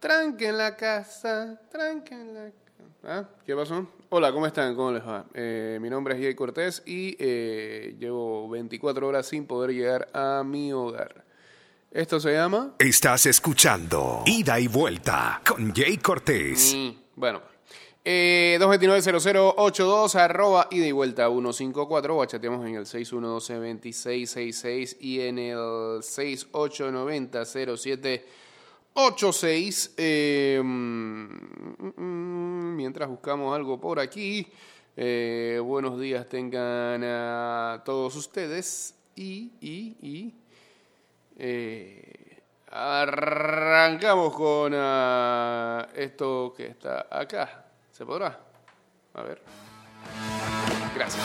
Tranque en la casa, tranque en la casa. ¿Ah? ¿Qué pasó? Hola, ¿cómo están? ¿Cómo les va? Eh, mi nombre es Jay Cortés y eh, llevo 24 horas sin poder llegar a mi hogar. Esto se llama... Estás escuchando Ida y Vuelta con Jay Cortés. Mm, bueno, eh, 229-0082, arroba ida y vuelta 154, o chateamos en el 6112-2666 y en el 6890-0786. Eh, mm, mm, mientras buscamos algo por aquí, eh, buenos días tengan a todos ustedes y, y, y eh, arrancamos con ah, esto que está acá. ¿Se podrá? A ver. Gracias.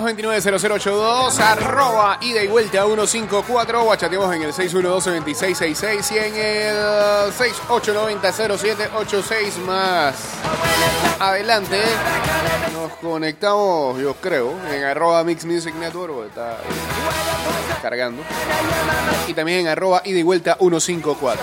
229-0082, arroba ida y vuelta 154, o en el 612-2666 y en el 6890-0786 más. Adelante, nos conectamos, yo creo, en arroba Mix Music Network, está cargando. Y también en arroba ida y vuelta 154.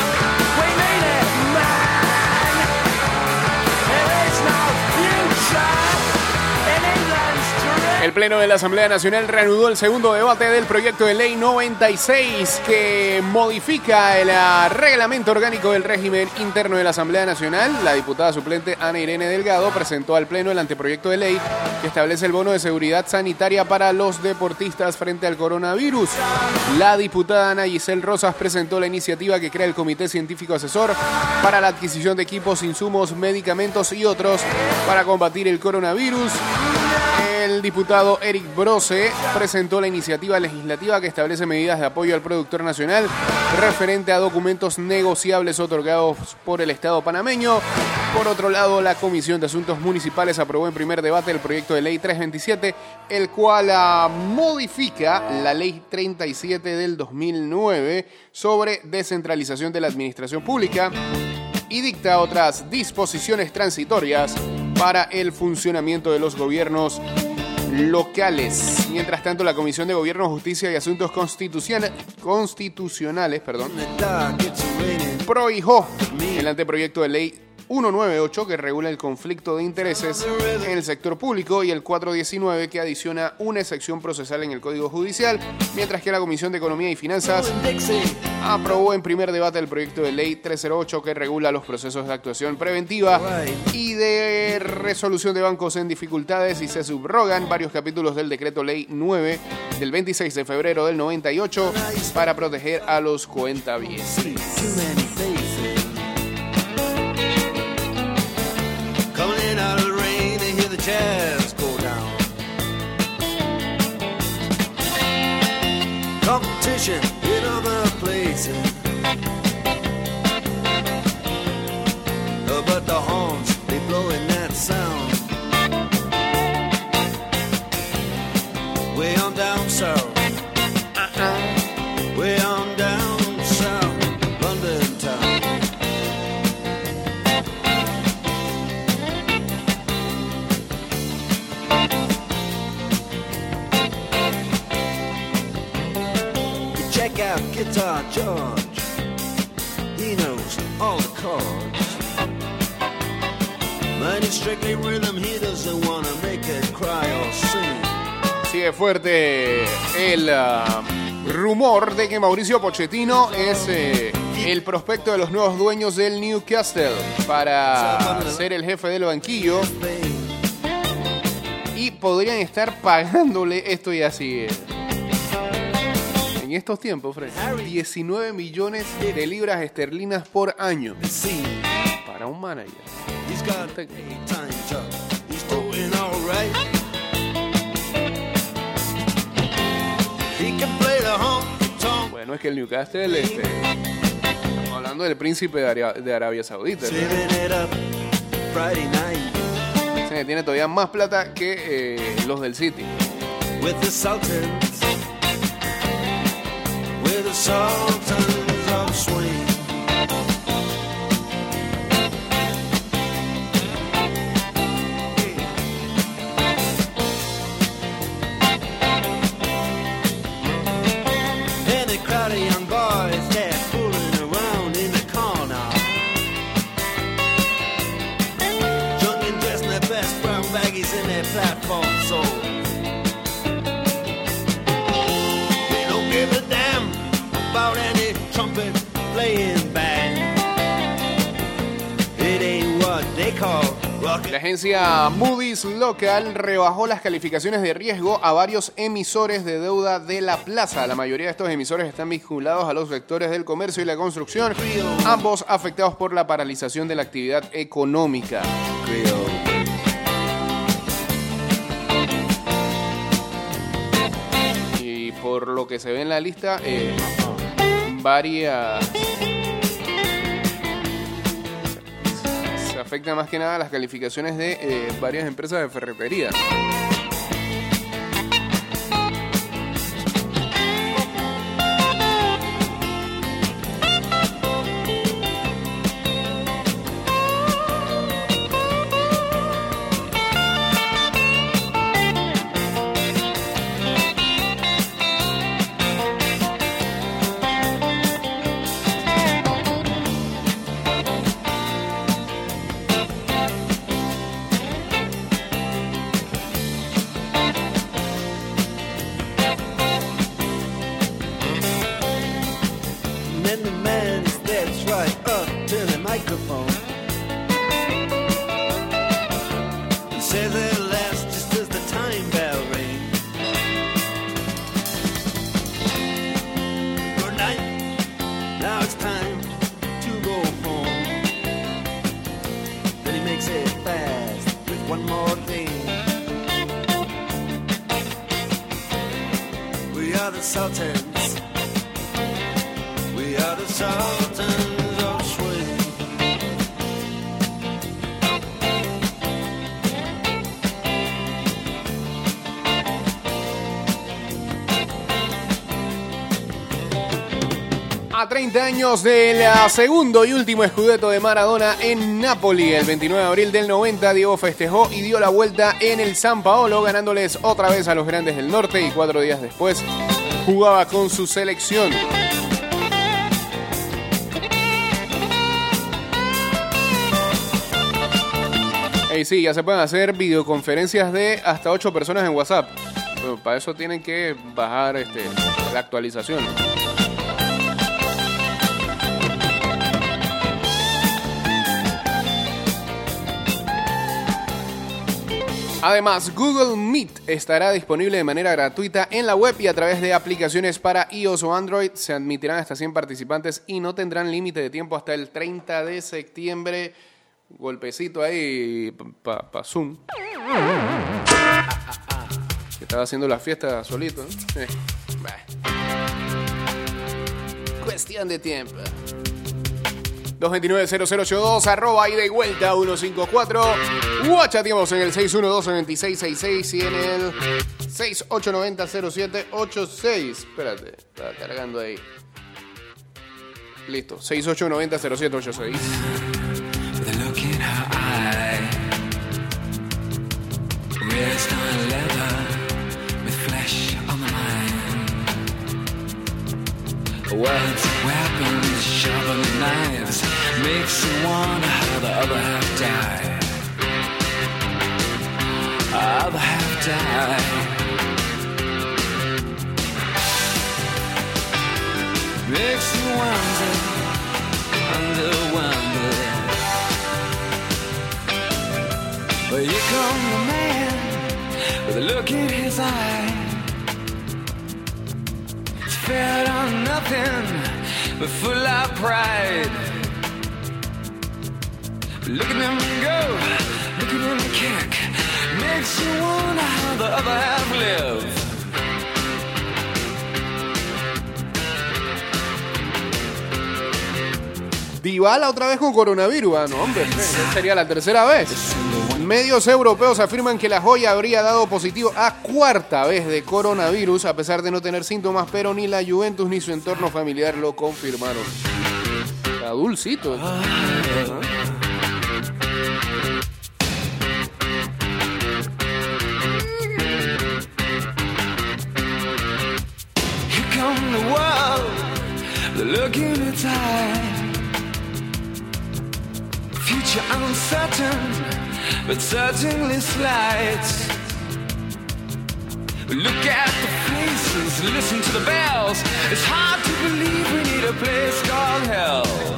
el Pleno de la Asamblea Nacional reanudó el segundo debate del proyecto de ley 96 que modifica el ah, reglamento orgánico del régimen interno de la Asamblea Nacional. La diputada suplente Ana Irene Delgado presentó al Pleno el anteproyecto de ley que establece el bono de seguridad sanitaria para los deportistas frente al coronavirus. La diputada Ana Giselle Rosas presentó la iniciativa que crea el Comité Científico Asesor para la adquisición de equipos, insumos, medicamentos y otros para combatir el coronavirus. El diputado Eric Brose presentó la iniciativa legislativa que establece medidas de apoyo al productor nacional referente a documentos negociables otorgados por el Estado panameño. Por otro lado, la Comisión de Asuntos Municipales aprobó en primer debate el proyecto de ley 327, el cual ah, modifica la ley 37 del 2009 sobre descentralización de la administración pública y dicta otras disposiciones transitorias para el funcionamiento de los gobiernos locales. Mientras tanto, la Comisión de Gobierno, Justicia y Asuntos Constituciona- Constitucionales perdón, prohijó el anteproyecto de ley 198 que regula el conflicto de intereses en el sector público y el 419 que adiciona una sección procesal en el Código Judicial, mientras que la Comisión de Economía y Finanzas aprobó en primer debate el proyecto de ley 308 que regula los procesos de actuación preventiva y de resolución de bancos en dificultades y se subrogan varios capítulos del decreto ley 9 del 26 de febrero del 98 para proteger a los cuentavientes. vision. George. He knows all the chords. Strictly rhythm, he doesn't wanna make it cry or sing. Sigue fuerte el ah, rumor de que Mauricio Pochettino es eh, el prospecto de los nuevos dueños del Newcastle para ser el jefe del banquillo y podrían estar pagándole esto y así. En estos tiempos, Fred, 19 millones de libras esterlinas por año para un manager. Bueno, es que el Newcastle, este, estamos hablando del príncipe de Arabia, de Arabia Saudita. ¿no? Tiene todavía más plata que eh, los del City. with the Sultans. The Sultans of Swing. La agencia Moody's local rebajó las calificaciones de riesgo a varios emisores de deuda de la plaza. La mayoría de estos emisores están vinculados a los sectores del comercio y la construcción, ambos afectados por la paralización de la actividad económica. Y por lo que se ve en la lista, eh, varias... afecta más que nada las calificaciones de eh, varias empresas de ferretería. One more thing. We are the Sultans. We are the Sultans A 30 años del segundo y último escudeto de Maradona en Napoli, el 29 de abril del 90, Diego festejó y dio la vuelta en el San Paolo, ganándoles otra vez a los grandes del norte y cuatro días después jugaba con su selección. Ey, sí, ya se pueden hacer videoconferencias de hasta 8 personas en WhatsApp. Para eso tienen que bajar este, la actualización. Además, Google Meet estará disponible de manera gratuita en la web y a través de aplicaciones para iOS o Android. Se admitirán hasta 100 participantes y no tendrán límite de tiempo hasta el 30 de septiembre. golpecito ahí para pa, Zoom. Estaba haciendo la fiesta solito. Cuestión de tiempo. 229-0082, arroba ida y vuelta 154. Guachateamos en el 612-2666 y en el 6890-0786. Espérate, está cargando ahí. Listo, 6890-0786. The look in her Words, weapons, sharper than knives, makes you wonder how the other half died. Other half died. Makes you wonder, wonder, wonder. Well, here come the man with a look in his eye. Fed on nothing but full of pride. Look at him go, look at him kick. Makes you wonder how the other half live. Dybala otra vez con coronavirus. Ah, no, hombre, esta sería la tercera vez. Medios europeos afirman que la joya habría dado positivo a cuarta vez de coronavirus, a pesar de no tener síntomas, pero ni la Juventus ni su entorno familiar lo confirmaron. Está dulcito. World, the uncertain, but certainly slight. Look at the faces, listen to the bells. It's hard to believe we need a place called hell.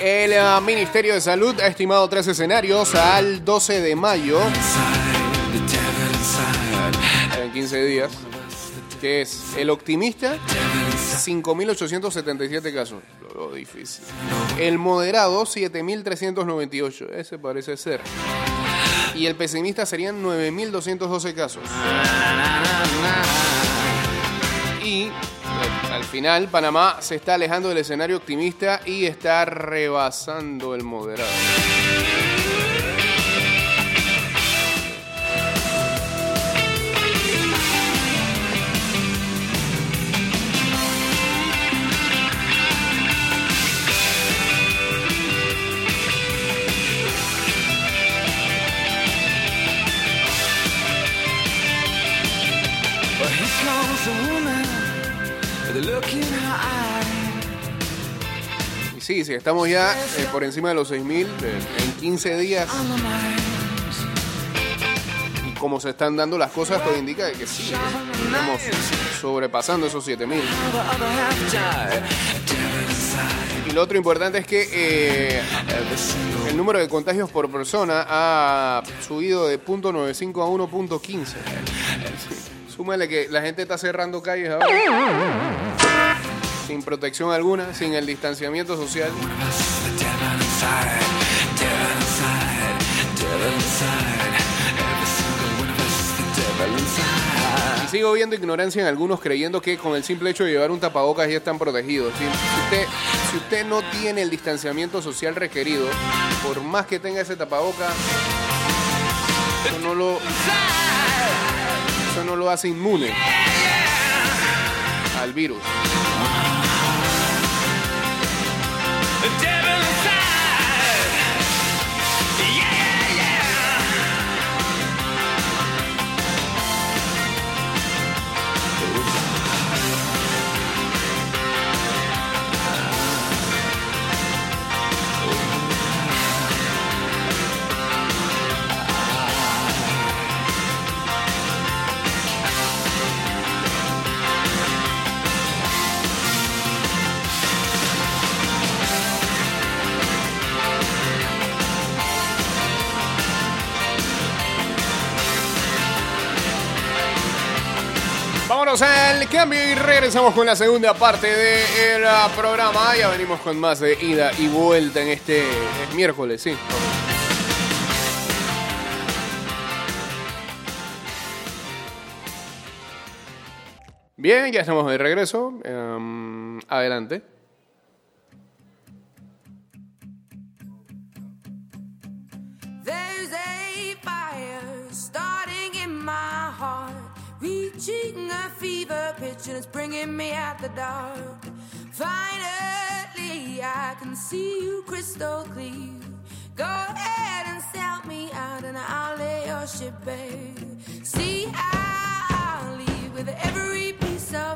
El eh, Ministerio de Salud ha estimado tres escenarios al 12 de mayo, en 15 días, que es el optimista, devil inside. 5.877 casos. Lo difícil. El moderado, 7.398. Ese parece ser. Y el pesimista serían 9.212 casos. Y al- al final, Panamá se está alejando del escenario optimista y está rebasando el moderado. Y sí, sí, estamos ya eh, por encima de los 6.000 eh, en 15 días. Y como se están dando las cosas, todo indica que sí, estamos sobrepasando esos 7.000. how the other half died. Devil inside, Y lo otro importante es que eh, el número de contagios por persona ha subido de .95 a 1.15. Súmale que la gente está cerrando calles ahora. Sin protección alguna, sin el distanciamiento social. Y sigo viendo ignorancia en algunos creyendo que con el simple hecho de llevar un tapabocas ya están protegidos. Si usted, si usted no tiene el distanciamiento social requerido, por más que tenga ese tapabocas, eso no lo, eso no lo hace inmune al virus. Cambio y regresamos con la segunda parte del ah, programa. Ya venimos con más de ida y vuelta en este miércoles, sí. Bien, ya estamos de regreso. Em, adelante. Fever pitch, and it's bringing me out the dark. Finally, I can see you crystal clear. Go ahead and sell me out, and I'll lay your ship bare. See, I'll leave with every piece of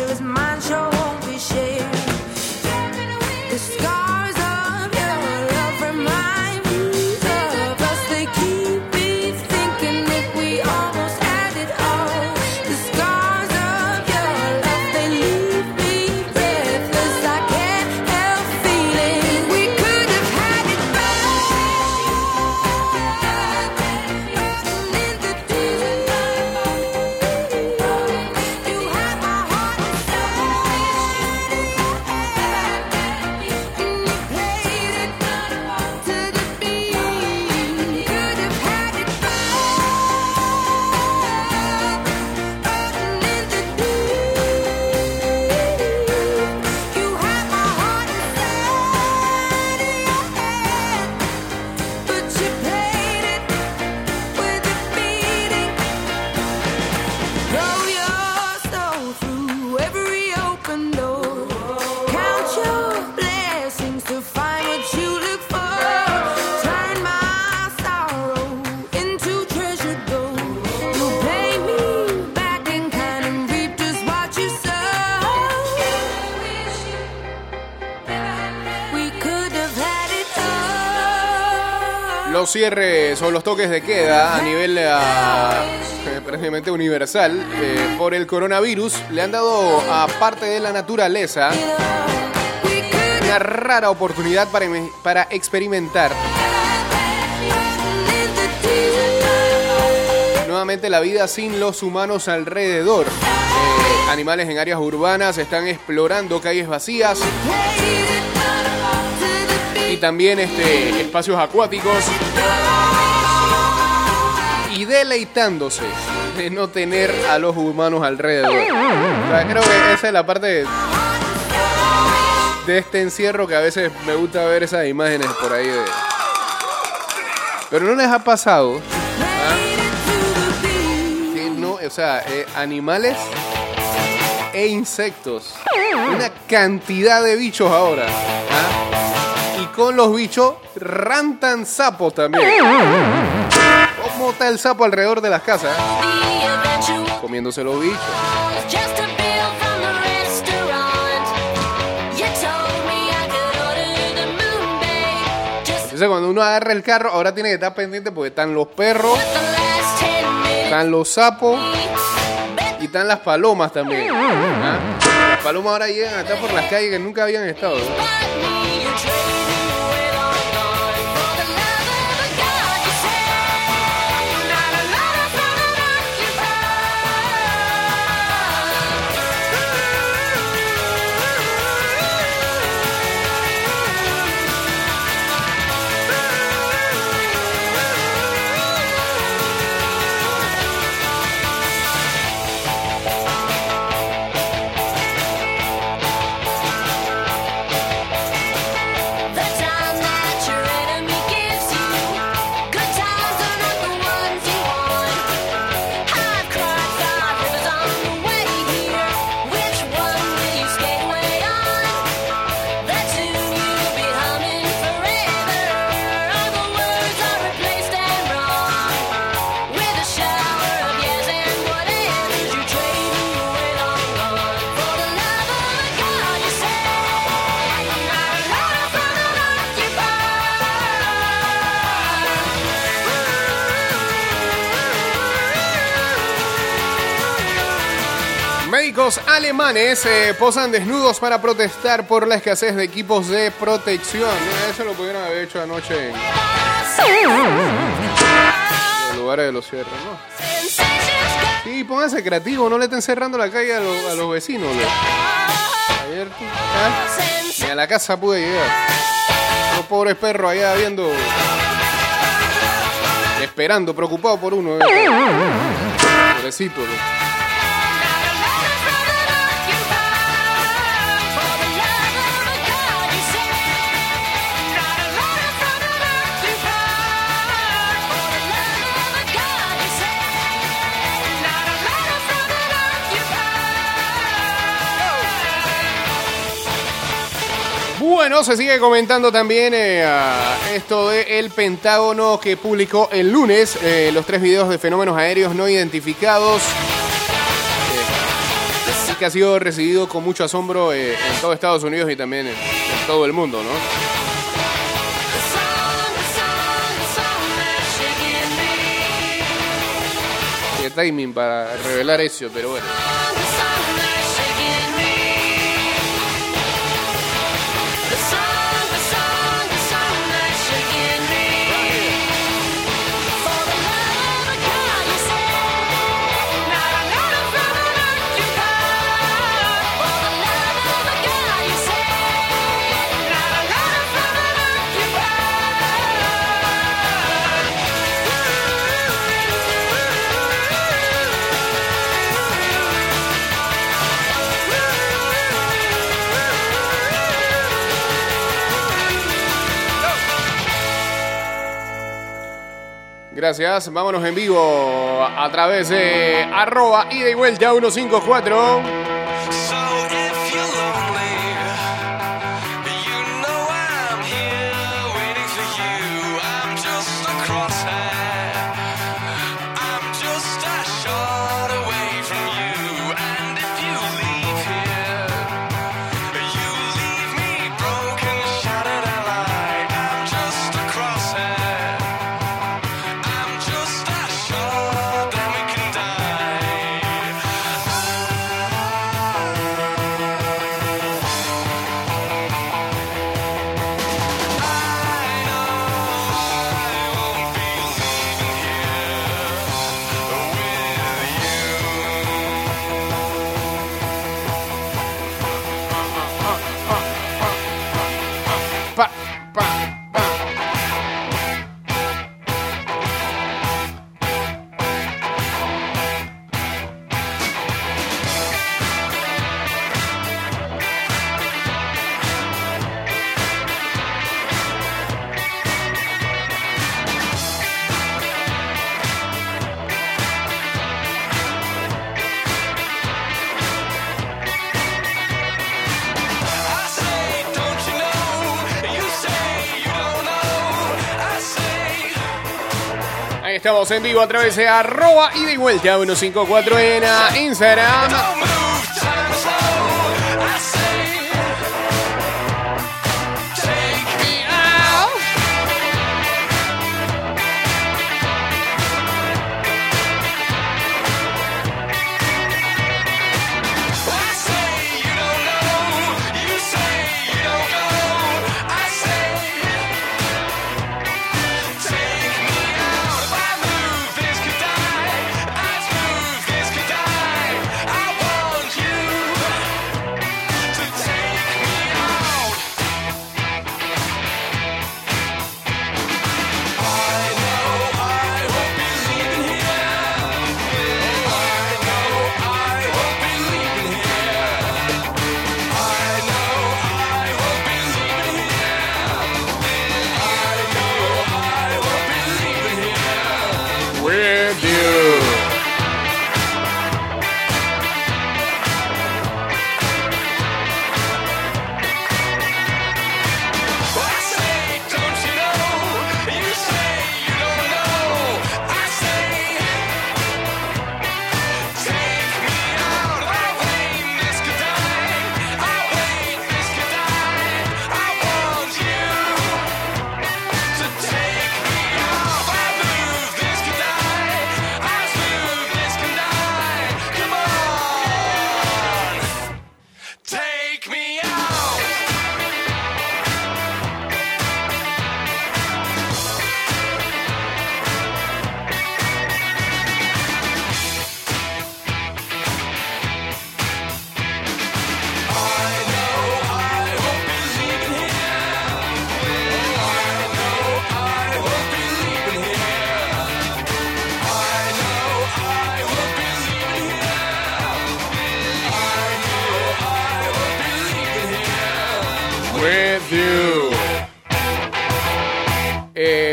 Cierres o los toques de queda a nivel ah, eh, prácticamente universal eh, por el coronavirus le han dado a parte de la naturaleza una rara oportunidad para, para experimentar nuevamente la vida sin los humanos alrededor. Eh, animales en áreas urbanas están explorando calles vacías y también este, espacios acuáticos y deleitándose de no tener a los humanos alrededor. Creo que esa es la parte de, este encierro que a veces me gusta ver esas imágenes por ahí de... Pero no les ha pasado que no, o sea, eh, animales e insectos. Una cantidad de bichos ahora. Con los bichos rantan sapos también. ¿Cómo está el sapo alrededor de las casas? Comiéndose los bichos. Entonces cuando uno agarra el carro, ahora tiene que estar pendiente porque están los perros, están los sapos y están las palomas también. ¿ah? Las palomas ahora llegan a estar por las calles que nunca habían estado. Alemanes eh, posan desnudos para protestar por la escasez de equipos de protección. Mira, eso lo pudieron haber hecho anoche en los lugares de los cierres, ¿no? Sí, pónganse creativos, no le estén cerrando la calle a, los- a los vecinos. loco. Ayer, ¿ah? Ni a la casa pude llegar. Los pobres perros allá viendo. Esperando, preocupado por uno. eh. Pobrecito. Bueno, se sigue comentando también eh, esto de el Pentágono que publicó el lunes eh, los tres videos de fenómenos aéreos no identificados. eh, que ha sido recibido con mucho asombro eh, en todo Estados Unidos y también en todo el mundo, ¿no? Qué timing para revelar eso, pero bueno. Gracias, vámonos en vivo a través de arroba ida y vuelta 154. Estamos en vivo a través de arroba y vuelta 154 en ah, Instagram.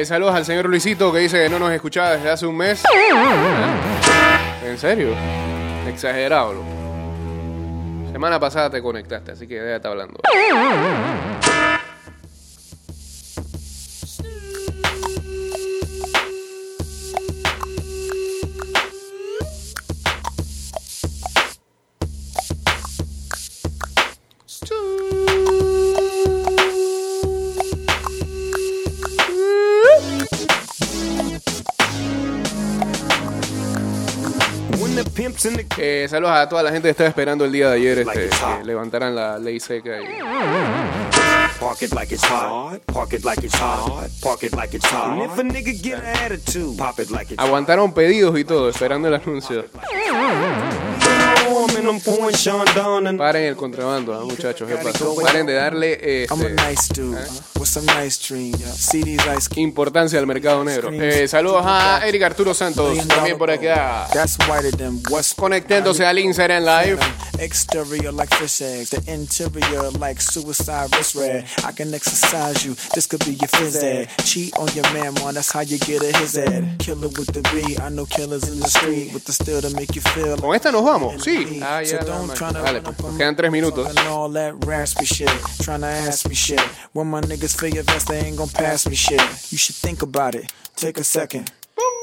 Saludos al señor Luisito que dice que no nos escuchaba desde hace un mes. ¿En serio? Exagerado. loco. Semana pasada te conectaste, así que ya está hablando. Eh, saludos a toda la gente que estaba esperando el día de ayer este, que levantaran la ley seca. Y... Park it like it's hot. Park it like it's hot. Park it like it's hot. And if a nigga get an attitude, pop it like it's Aguantaron pedidos y todo, esperando el anuncio. Paren el contrabando, ¿ah, muchachos. ¿Qué pasó? Paren de darle I'm a este, ice cream. importancia al mercado negro. Eh, saludos a Eric Arturo Santos, también por acá. Conectándose al Instagram Live. Exterior like fish eggs, the interior like suicide wrist red. I can exercise you, this could be your phys ed. Cheat on your man, man, that's how you get a his ed. Killer with the B, I know killers in the street with the steel to make you feel Con esta nos vamos, sí. Ah, so ya, to Dale, pues, nos on quedan tres minutos. Talking all that raspy shit, trying to ask me shit. When my niggas feel your vest, they ain't gon' pass me shit. You should think about it. Take a second.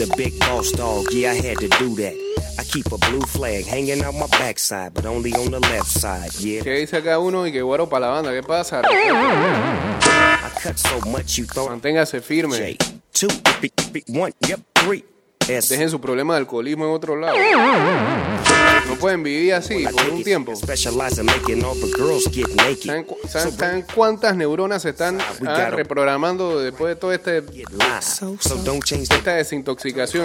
The big boss dog, yeah, I had to do that. I keep a blue flag hanging out my backside, but only on the left side, yeah. ¿Qué dice acá uno y que guaro para la banda? ¿Qué pasa? I cut so much you thought Manténgase firme. J. Two, big, big, one, yep, three. Dejen su problema de alcoholismo en otro lado. No pueden vivir así por un tiempo. Specialize in making all the girls get naked. ¿Saben, cu- saben- saben cuántas neuronas se están ah, reprogramando después de toda este, esta desintoxicación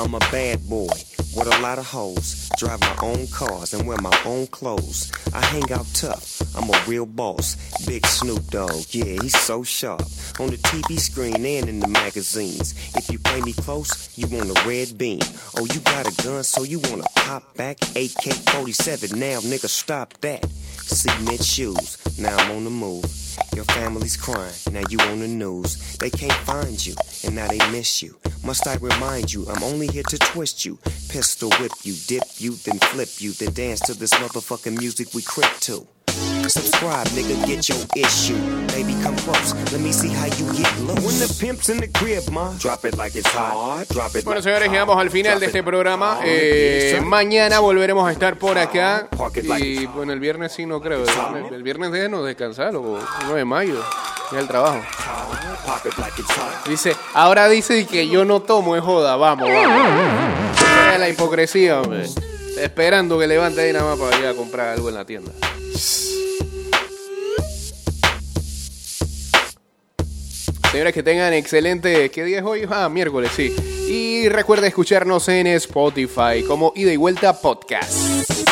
I'm a bad boy with a lot of hoes. Drive my own cars and wear my own clothes. I hang out tough. I'm a real boss. Big Snoop Dogg, yeah, he's so sharp. On the TV screen and in the magazines. If you play me close, you want a red beam. Oh, you got a gun, so you wanna pop back? AK 47, now nigga, stop that. Cement shoes, now I'm on the move. Your family's crying, now you on the news. They can't find you, and now they miss you. Must I remind you, I'm only here to twist you. Pistol whip you, dip you, then flip you, then dance to this motherfucking music we crip to. Subscribe, nigga, get your issue. Baby, come close, let me see how you get loose. When the pimp's in the crib, ma, drop it like it's hot. Drop it Bueno, señores, llegamos al final de este programa. Eh, mañana volveremos a estar por acá. Y bueno, el viernes sí, no creo. El viernes, el viernes déjenos descansar, o 9 de mayo. El trabajo. Dice, ahora dice que yo no tomo, es joda. Vamos, vamos. Es la hipocresía. Esperando que levante ahí nada más para ir a comprar algo en la tienda. Señores, que tengan excelente. ¿Qué día es hoy? Ah, miércoles, sí. Y recuerda escucharnos en Spotify como Ida y Vuelta Podcast.